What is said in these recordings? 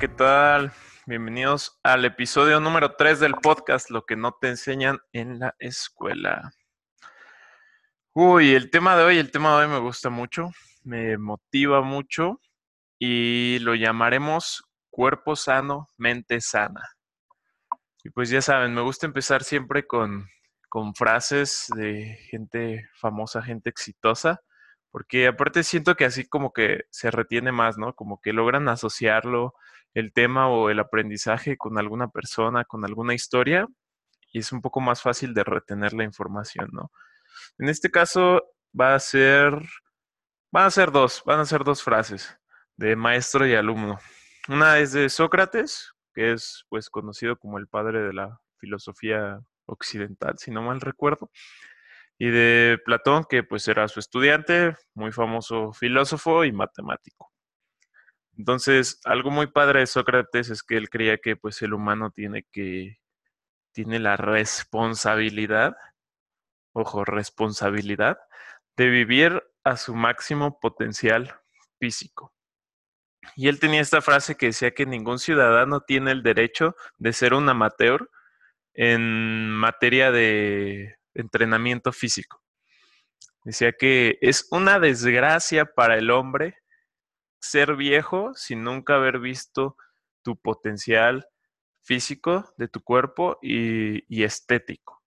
¿Qué tal? Bienvenidos al episodio número 3 del podcast, lo que no te enseñan en la escuela. Uy, el tema de hoy, el tema de hoy me gusta mucho, me motiva mucho y lo llamaremos cuerpo sano, mente sana. Y pues ya saben, me gusta empezar siempre con, con frases de gente famosa, gente exitosa, porque aparte siento que así como que se retiene más, ¿no? Como que logran asociarlo, el tema o el aprendizaje con alguna persona, con alguna historia, y es un poco más fácil de retener la información, ¿no? En este caso va a ser, van a ser dos, van a ser dos frases de maestro y alumno. Una es de Sócrates, que es pues conocido como el padre de la filosofía occidental, si no mal recuerdo, y de Platón, que pues era su estudiante, muy famoso filósofo y matemático. Entonces, algo muy padre de Sócrates es que él creía que pues el humano tiene que, tiene la responsabilidad, ojo, responsabilidad, de vivir a su máximo potencial físico. Y él tenía esta frase que decía que ningún ciudadano tiene el derecho de ser un amateur en materia de entrenamiento físico. Decía que es una desgracia para el hombre ser viejo sin nunca haber visto tu potencial físico de tu cuerpo y, estético.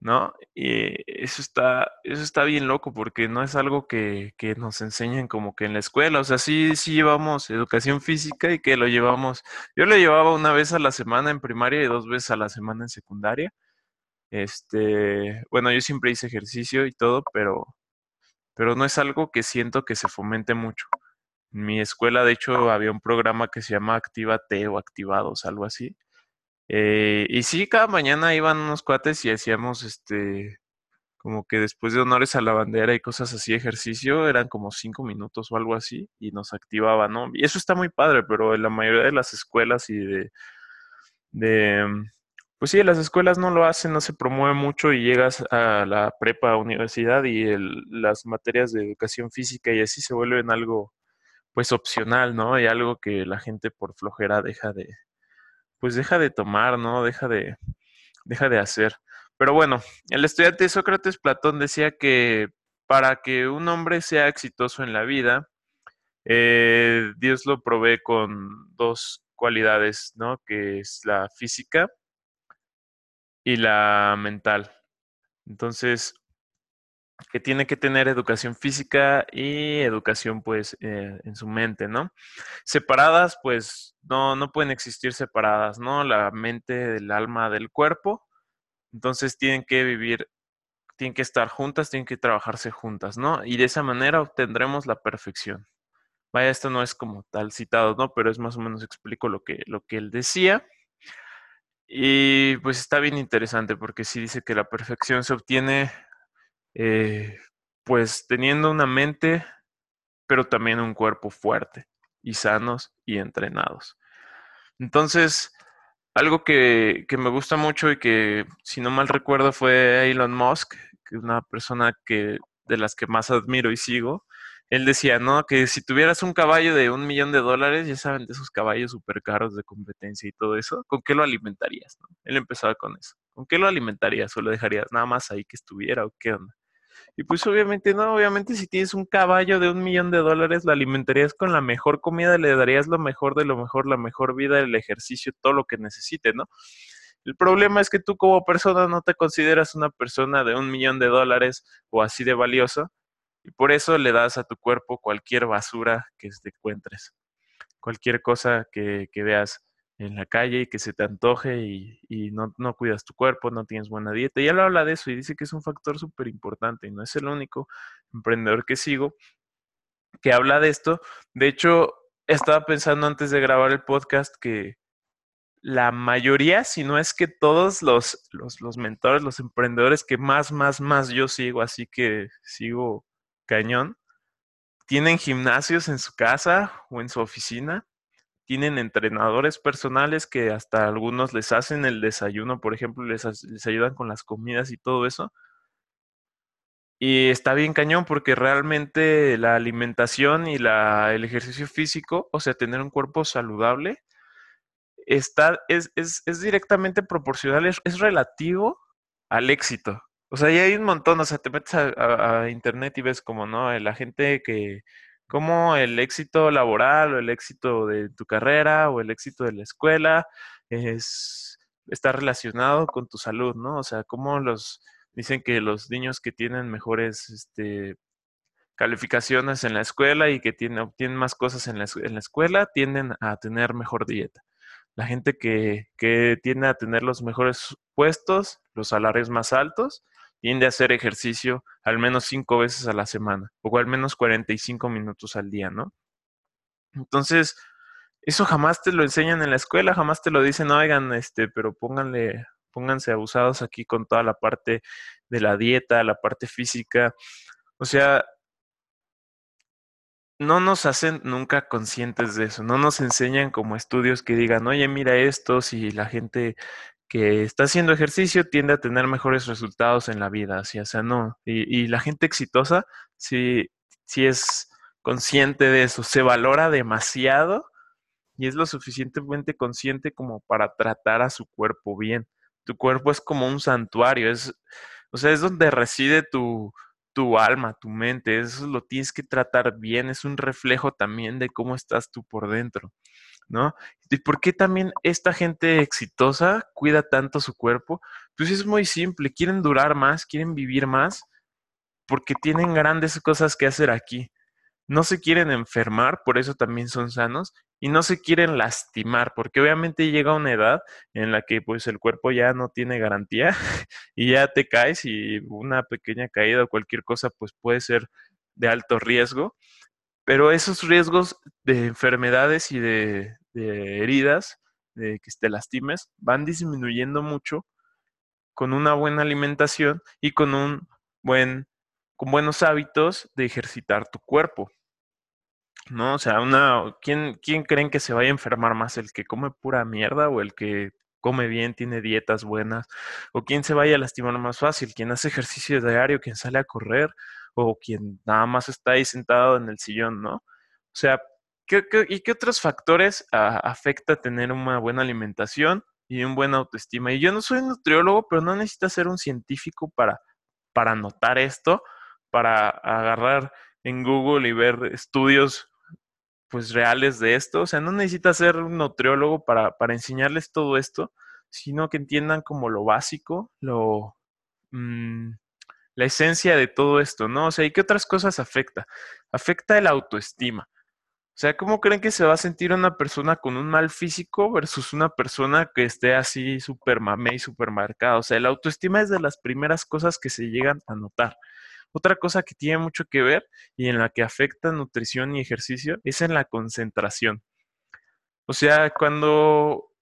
¿no? Y eso está, eso está bien loco porque no es algo que, que, nos enseñen como que en la escuela, o sea, sí, sí llevamos educación física y que lo llevamos, yo lo llevaba una vez a la semana en primaria y dos veces a la semana en secundaria. Este, bueno, yo siempre hice ejercicio y todo, pero, pero no es algo que siento que se fomente mucho. En mi escuela, de hecho, había un programa que se llama Actívate o Activados, algo así eh, y sí, cada mañana iban unos cuates y hacíamos este, como que después de honores a la bandera y cosas así, ejercicio, eran como cinco minutos o algo así, y nos activaba, ¿no? Y eso está muy padre, pero en la mayoría de las escuelas y de, de pues sí, las escuelas no lo hacen, no se promueve mucho y llegas a la prepa, universidad y el, las materias de educación física y así se vuelven algo, pues opcional, ¿no? Y algo que la gente por flojera deja de, pues deja de tomar, ¿no? Deja de, deja de hacer. Pero bueno, el estudiante Sócrates Platón decía que para que un hombre sea exitoso en la vida, eh, Dios lo provee con dos cualidades, ¿no? Que es la física y la mental. Entonces, que tiene que tener educación física y educación pues eh, en su mente, ¿no? Separadas pues no, no pueden existir separadas, ¿no? La mente del alma del cuerpo, entonces tienen que vivir, tienen que estar juntas, tienen que trabajarse juntas, ¿no? Y de esa manera obtendremos la perfección. Vaya, esto no es como tal citado, ¿no? Pero es más o menos explico lo que, lo que él decía. Y pues está bien interesante porque sí dice que la perfección se obtiene eh, pues teniendo una mente, pero también un cuerpo fuerte y sanos y entrenados. Entonces, algo que, que, me gusta mucho y que, si no mal recuerdo, fue Elon Musk, que es una persona que, de las que más admiro y sigo. Él decía, ¿no? Que si tuvieras un caballo de un millón de dólares, ya saben, de esos caballos súper caros de competencia y todo eso, ¿con qué lo alimentarías? Él empezaba con eso. ¿Con qué lo alimentarías o lo dejarías nada más ahí que estuviera o qué onda? Y pues obviamente no, obviamente si tienes un caballo de un millón de dólares, lo alimentarías con la mejor comida, le darías lo mejor de lo mejor, la mejor vida, el ejercicio, todo lo que necesite, ¿no? El problema es que tú como persona no te consideras una persona de un millón de dólares o así de valioso y por eso le das a tu cuerpo cualquier basura que te encuentres, cualquier cosa que veas en la calle y que se te antoje y, no, no, cuidas tu cuerpo, no tienes buena dieta. Y él habla de eso y dice que es un factor súper importante y no es el único emprendedor que sigo que habla de esto. De hecho, estaba pensando antes de grabar el podcast que la mayoría, si no es que todos los, los, los mentores, los emprendedores que más, más, más yo sigo, así que sigo cañón, tienen gimnasios en su casa o en su oficina tienen entrenadores personales que hasta algunos les hacen el desayuno, por ejemplo, les, ayudan con las comidas y todo eso. Y está bien cañón porque realmente la alimentación y la, el ejercicio físico, o sea, tener un cuerpo saludable, está, es, es, es directamente proporcional, es, es, relativo al éxito. O sea, ya hay un montón, o sea, te metes a, internet y ves como, ¿no? La gente que, como el éxito laboral o el éxito de tu carrera o el éxito de la escuela es, está relacionado con tu salud, ¿no? O sea, como los Dicen que los niños que tienen mejores este, calificaciones en la escuela y que tienen, obtienen más cosas en la, en la, escuela tienden a tener mejor dieta. La gente que, que tiende a tener los mejores puestos, los salarios más altos, tiende a hacer ejercicio al menos cinco veces a la semana o al menos 45 minutos al día, ¿no? Entonces, eso jamás te lo enseñan en la escuela, jamás te lo dicen, oigan, este, pero pónganle pónganse abusados aquí con toda la parte de la dieta, la parte física. O sea, no nos hacen nunca conscientes de eso, no nos enseñan como estudios que digan, oye, mira esto, si la gente que está haciendo ejercicio tiende a tener mejores resultados en la vida, así, o sea, no. Y, y la gente exitosa sí, sí es consciente de eso, se valora demasiado y es lo suficientemente consciente como para tratar a su cuerpo bien tu cuerpo es como un santuario, es, o sea, es donde reside tu, tu alma, tu mente, eso lo tienes que tratar bien, es un reflejo también de cómo estás tú por dentro, ¿no? ¿Y por qué también esta gente exitosa cuida tanto su cuerpo? Pues es muy simple, quieren durar más, quieren vivir más, porque tienen grandes cosas que hacer aquí. No se quieren enfermar, por eso también son sanos, y no se quieren lastimar, porque obviamente llega una edad en la que pues el cuerpo ya no tiene garantía y ya te caes y una pequeña caída o cualquier cosa pues puede ser de alto riesgo, pero esos riesgos de enfermedades y de, de heridas, de que te lastimes, van disminuyendo mucho con una buena alimentación y con un buen con buenos hábitos de ejercitar tu cuerpo. ¿no? O sea, una, ¿quién, ¿quién creen que se vaya a enfermar más? ¿El que come pura mierda o el que come bien, tiene dietas buenas? ¿O quién se vaya a lastimar más fácil? ¿Quién hace ejercicio diario? ¿Quién sale a correr? ¿O quien nada más está ahí sentado en el sillón, ¿no? O sea, ¿qué, qué, y qué otros factores a, afecta tener una buena alimentación y un buen autoestima? Y yo no soy nutriólogo, pero no necesitas ser un científico para, para notar esto, para agarrar en Google y ver estudios pues reales de esto. O sea, no necesitas ser un nutriólogo para, para enseñarles todo esto, sino que entiendan como lo básico, lo mmm, la esencia de todo esto, ¿no? O sea, ¿y qué otras cosas afecta? Afecta el autoestima. O sea, ¿cómo creen que se va a sentir una persona con un mal físico versus una persona que esté así súper mamé y súper marcada? O sea, el autoestima es de las primeras cosas que se llegan a notar. Otra cosa que tiene mucho que ver y en la que afecta nutrición y ejercicio es en la concentración. O sea, cuando,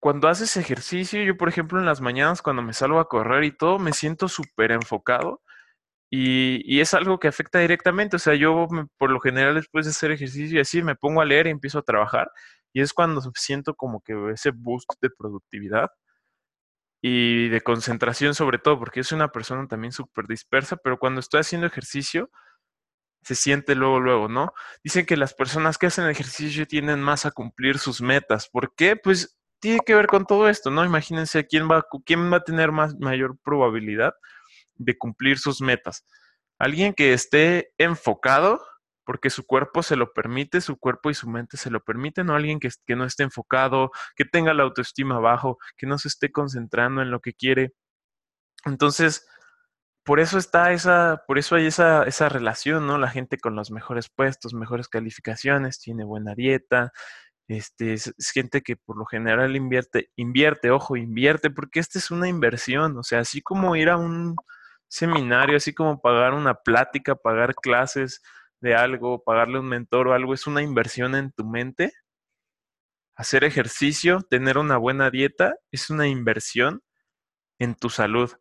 cuando haces ejercicio, yo por ejemplo en las mañanas cuando me salgo a correr y todo, me siento súper enfocado y, es algo que afecta directamente. O sea, yo por lo general después de hacer ejercicio y así me pongo a leer y empiezo a trabajar y es cuando siento como que ese boost de productividad y de concentración sobre todo, porque yo soy una persona también súper dispersa, pero cuando estoy haciendo ejercicio, se siente luego, luego, ¿no? Dicen que las personas que hacen ejercicio tienden más a cumplir sus metas. ¿Por qué? Pues tiene que ver con todo esto, ¿no? Imagínense quién va, quién va a tener más, mayor probabilidad de cumplir sus metas. Alguien que esté enfocado porque su cuerpo se lo permite, su cuerpo y su mente se lo permiten, o alguien que, que no esté enfocado, que tenga la autoestima bajo, que no se esté concentrando en lo que quiere. Entonces, por eso está esa, por eso hay esa, esa relación, ¿no? La gente con los mejores puestos, mejores calificaciones, tiene buena dieta, este, es, gente que por lo general invierte, invierte, ojo, invierte, porque esta es una inversión, o sea, así como ir a un seminario, así como pagar una plática, pagar clases, de algo, pagarle un mentor o algo, es una inversión en tu mente. Hacer ejercicio, tener una buena dieta, es una inversión en tu salud.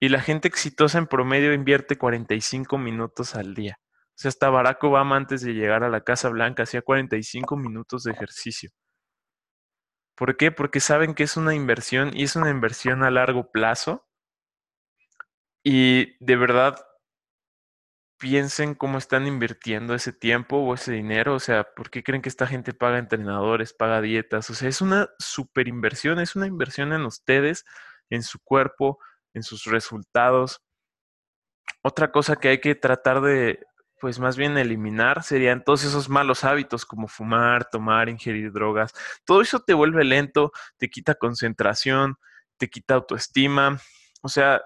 Y la gente exitosa en promedio invierte 45 minutos al día. O sea, hasta Barack Obama antes de llegar a la Casa Blanca hacía 45 minutos de ejercicio. ¿Por qué? Porque saben que es una inversión y es una inversión a largo plazo Y de verdad, piensen cómo están invirtiendo ese tiempo o ese dinero. O sea, ¿por qué creen que esta gente paga entrenadores, paga dietas? O sea, es una super inversión, es una inversión en ustedes, en su cuerpo, en sus resultados. Otra cosa que hay que tratar de, pues más bien eliminar serían todos esos malos hábitos como fumar, tomar, ingerir drogas. Todo eso te vuelve lento, te quita concentración, te quita autoestima. O sea,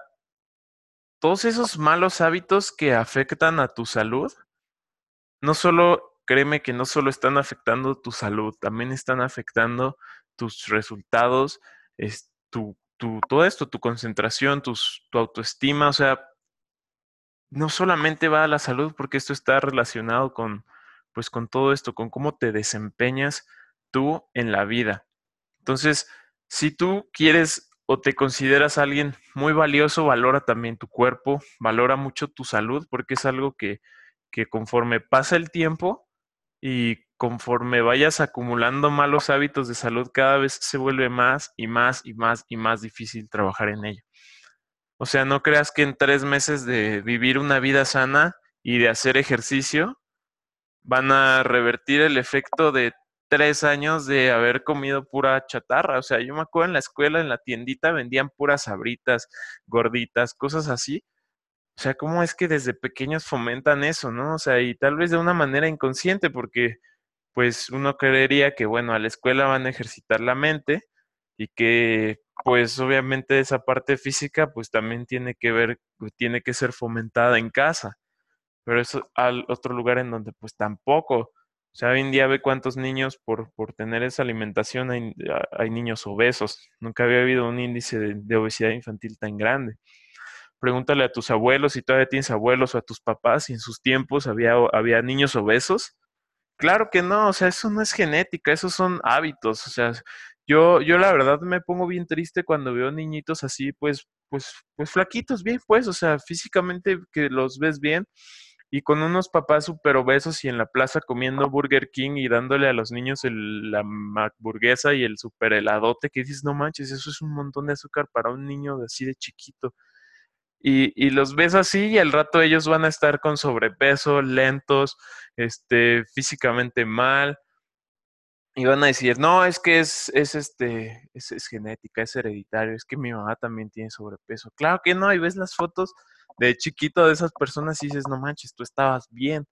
todos esos malos hábitos que afectan a tu salud, no solo, créeme que no solo están afectando tu salud, también están afectando tus resultados, es, tu, tu, todo esto, tu concentración, tus, tu autoestima, o sea, no solamente va a la salud, porque esto está relacionado con, pues, con todo esto, con cómo te desempeñas tú en la vida. Entonces, si tú quieres o te consideras alguien muy valioso, valora también tu cuerpo, valora mucho tu salud, porque es algo que, que conforme pasa el tiempo y conforme vayas acumulando malos hábitos de salud, cada vez se vuelve más y más y más y más difícil trabajar en ello. O sea, no creas que en tres meses de vivir una vida sana y de hacer ejercicio van a revertir el efecto de tres años de haber comido pura chatarra. O sea, yo me acuerdo en la escuela, en la tiendita, vendían puras sabritas, gorditas, cosas así. O sea, ¿cómo es que desde pequeños fomentan eso, no? O sea, y tal vez de una manera inconsciente, porque pues uno creería que, bueno, a la escuela van a ejercitar la mente y que pues obviamente esa parte física pues también tiene que ver, pues, tiene que ser fomentada en casa, pero eso al otro lugar en donde pues tampoco, o sea, hoy en día ve cuántos niños por, por tener esa alimentación hay, hay, niños obesos, nunca había habido un índice de, de obesidad infantil tan grande. Pregúntale a tus abuelos si todavía tienes abuelos o a tus papás si en sus tiempos había, había niños obesos. Claro que no, o sea, eso no es genética, esos son hábitos, o sea, yo, yo la verdad me pongo bien triste cuando veo niñitos así, pues, pues, pues flaquitos, bien, pues, o sea, físicamente que los ves bien y con unos papás súper obesos y en la plaza comiendo Burger King y dándole a los niños la hamburguesa y el super heladote que dices, no manches, eso es un montón de azúcar para un niño así de chiquito. Y, y, los ves así y al rato ellos van a estar con sobrepeso, lentos, este, físicamente mal, y van a decir, no, es que es, es este, es, es, genética, es hereditario, es que mi mamá también tiene sobrepeso. Claro que no, y ves las fotos de chiquito de esas personas y dices, no manches, tú estabas bien.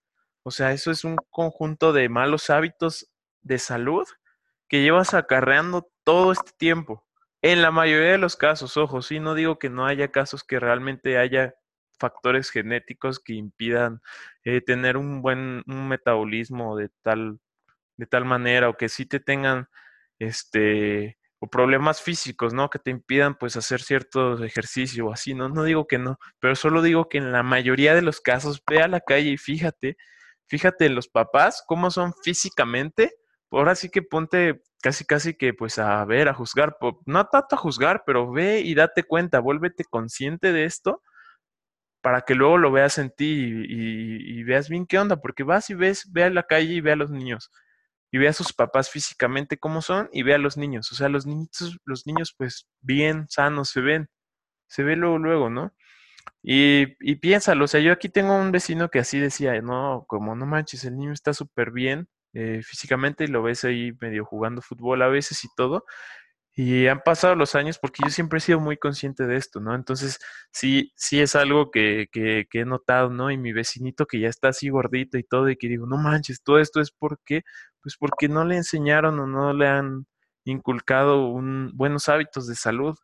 O sea, eso es un conjunto de malos hábitos de salud que llevas acarreando todo este tiempo. En la mayoría de los casos, ojo, sí, no digo que no haya casos que realmente haya factores genéticos que impidan eh, tener un buen un metabolismo de tal de tal manera o que sí te tengan este o problemas físicos, ¿no? Que te impidan pues hacer cierto ejercicio o así, ¿no? No digo que no, pero solo digo que en la mayoría de los casos ve a la calle y fíjate, fíjate los papás cómo son físicamente, ahora sí que ponte casi casi que pues a ver, a juzgar, no tanto a juzgar, pero ve y date cuenta, vuélvete consciente de esto para que luego lo veas en ti y, y veas bien qué onda, porque vas y ves, ve a la calle y ve a los niños y ve a sus papás físicamente cómo son y ve a los niños. O sea, los niños, los niños pues bien sanos se ven, se ve luego, luego, ¿no? Y, y piénsalo, o sea, yo aquí tengo un vecino que así decía, no, como no manches, el niño está súper bien eh, físicamente y lo ves ahí medio jugando fútbol a veces y todo, y han pasado los años porque yo siempre he sido muy consciente de esto, ¿no? Entonces, sí, sí es algo que, que, que, he notado, ¿no? Y mi vecinito que ya está así gordito y todo, y que digo, no manches, todo esto es porque, pues porque no le enseñaron o no le han inculcado un, buenos hábitos de salud.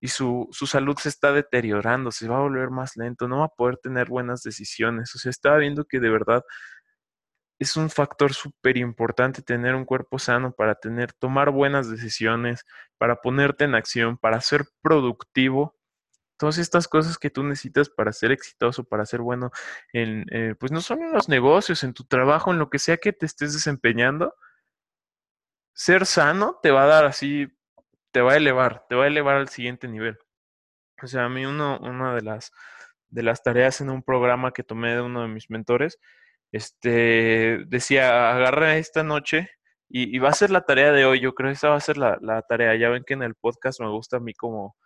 Y su, su salud se está deteriorando, se va a volver más lento, no va a poder tener buenas decisiones. O sea, estaba viendo que de verdad es un factor súper importante tener un cuerpo sano para tener, tomar buenas decisiones, para ponerte en acción, para ser productivo. Todas estas cosas que tú necesitas para ser exitoso, para ser bueno en, eh, pues no solo en los negocios, en tu trabajo, en lo que sea que te estés desempeñando, ser sano te va a dar así, te va a elevar, te va a elevar al siguiente nivel. O sea, a mí uno, una de las, de las tareas en un programa que tomé de uno de mis mentores, este, decía, agarra esta noche y, va a ser la tarea de hoy, yo creo que esa va a ser la, la, tarea. Ya ven que en el podcast me gusta a mí como,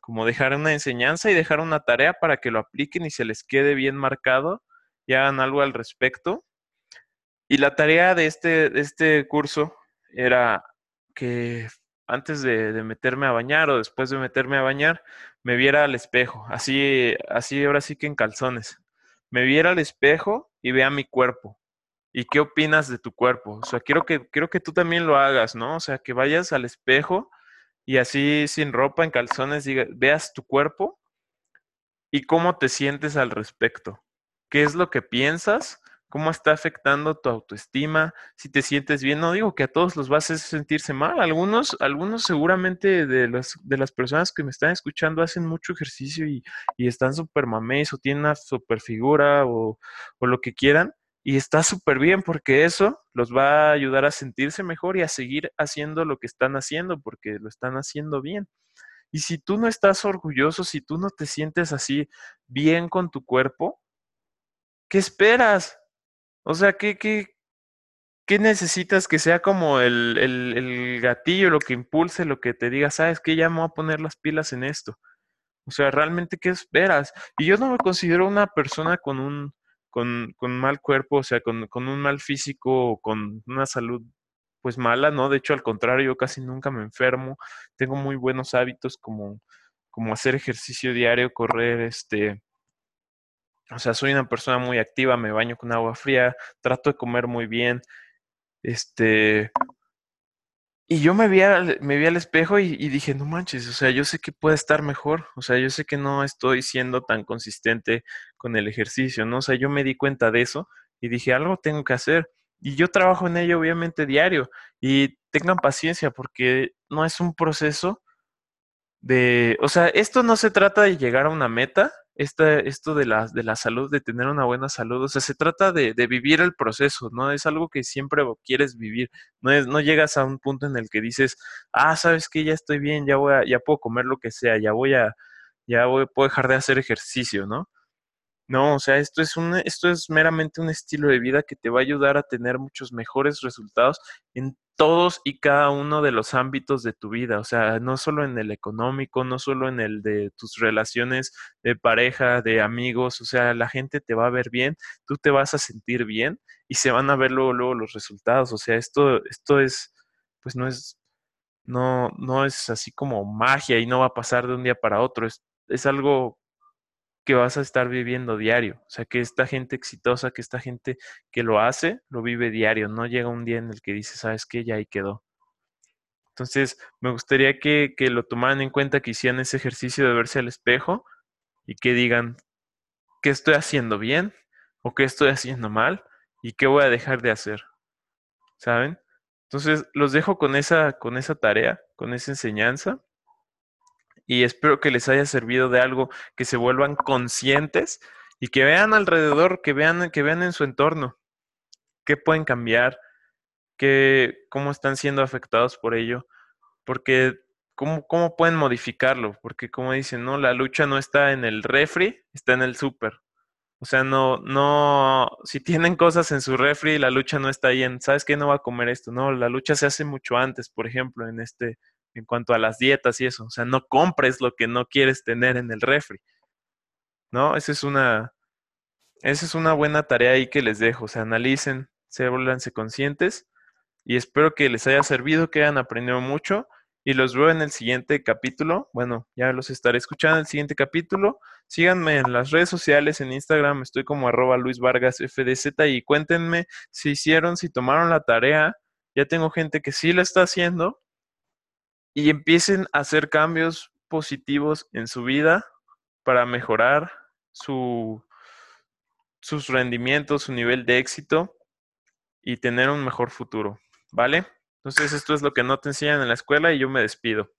como dejar una enseñanza y dejar una tarea para que lo apliquen y se les quede bien marcado y hagan algo al respecto. Y la tarea de este, de este curso era que antes de, de, meterme a bañar o después de meterme a bañar, me viera al espejo, así, así ahora sí que en calzones. Me viera al espejo y vea mi cuerpo. ¿Y qué opinas de tu cuerpo? O sea, quiero que, quiero que tú también lo hagas, ¿no? O sea, que vayas al espejo y así sin ropa, en calzones, diga, veas tu cuerpo y cómo te sientes al respecto. ¿Qué es lo que piensas? ¿Cómo está afectando tu autoestima? Si te sientes bien, no digo que a todos los vas a sentirse mal. Algunos, algunos seguramente de las, de las personas que me están escuchando hacen mucho ejercicio y, y están súper mamés o tienen una super figura o, o lo que quieran y está súper bien porque eso los va a ayudar a sentirse mejor y a seguir haciendo lo que están haciendo porque lo están haciendo bien. Y si tú no estás orgulloso, si tú no te sientes así bien con tu cuerpo, ¿qué esperas? O sea, ¿qué, qué, qué necesitas que sea como el, el, gatillo, lo que impulse, lo que te diga, sabes que ya me voy a poner las pilas en esto? O sea, realmente, ¿qué esperas? Y yo no me considero una persona con un con, con mal cuerpo, o sea, con, con un mal físico, con una salud pues mala, ¿no? De hecho, al contrario, yo casi nunca me enfermo, tengo muy buenos hábitos como, como hacer ejercicio diario, correr, este, o sea, soy una persona muy activa, me baño con agua fría, trato de comer muy bien, este, y yo me vi, al, me vi al espejo y, y, dije, no manches, o sea, yo sé que puede estar mejor, o sea, yo sé que no estoy siendo tan consistente con el ejercicio, ¿no? O sea, yo me di cuenta de eso y dije, algo tengo que hacer. Y yo trabajo en ello, obviamente, diario. Y tengan paciencia porque no es un proceso de, o sea, esto no se trata de llegar a una meta, esto de la, de la salud, de tener una buena salud, o sea, se trata de, de, vivir el proceso, ¿no? Es algo que siempre quieres vivir, no, es, no llegas a un punto en el que dices, ah, sabes que ya estoy bien, ya voy a, ya puedo comer lo que sea, ya voy a, ya voy, puedo dejar de hacer ejercicio, ¿no? No, o sea, esto es, un, esto es meramente un estilo de vida que te va a ayudar a tener muchos mejores resultados en todos y cada uno de los ámbitos de tu vida, o sea, no solo en el económico, no solo en el de tus relaciones de pareja, de amigos, o sea, la gente te va a ver bien, tú te vas a sentir bien y se van a ver luego, luego los resultados, o sea, esto, esto es, pues no es, no, no es así como magia y no va a pasar de un día para otro, es, es algo que vas a estar viviendo diario. O sea, que esta gente exitosa, que esta gente que lo hace, lo vive diario. No llega un día en el que dice, ¿sabes qué? Ya ahí quedó. Entonces, me gustaría que, que lo tomaran en cuenta, que hicieran ese ejercicio de verse al espejo y que digan, ¿qué estoy haciendo bien? ¿O qué estoy haciendo mal? ¿Y qué voy a dejar de hacer? ¿Saben? Entonces, los dejo con esa, con esa tarea, con esa enseñanza y espero que les haya servido de algo, que se vuelvan conscientes y que vean alrededor, que vean, que vean en su entorno, qué pueden cambiar, qué, cómo están siendo afectados por ello, porque cómo, cómo pueden modificarlo, porque como dicen, no, la lucha no está en el refri, está en el súper. O sea, no, no, si tienen cosas en su refri, la lucha no está ahí en, ¿sabes qué? No va a comer esto. No, la lucha se hace mucho antes, por ejemplo, en este, en cuanto a las dietas y eso. O sea, no compres lo que no quieres tener en el refri. ¿No? Esa es una, esa es una buena tarea ahí que les dejo. O sea, analicen, se vuelvanse conscientes y espero que les haya servido, que hayan aprendido mucho y los veo en el siguiente capítulo. Bueno, ya los estaré escuchando en el siguiente capítulo. Síganme en las redes sociales, en Instagram, estoy como arroba Luis Vargas FDZ y cuéntenme si hicieron, si tomaron la tarea. Ya tengo gente que sí la está haciendo y empiecen a hacer cambios positivos en su vida para mejorar su, sus rendimientos, su nivel de éxito y tener un mejor futuro, ¿vale? Entonces esto es lo que no te enseñan en la escuela y yo me despido.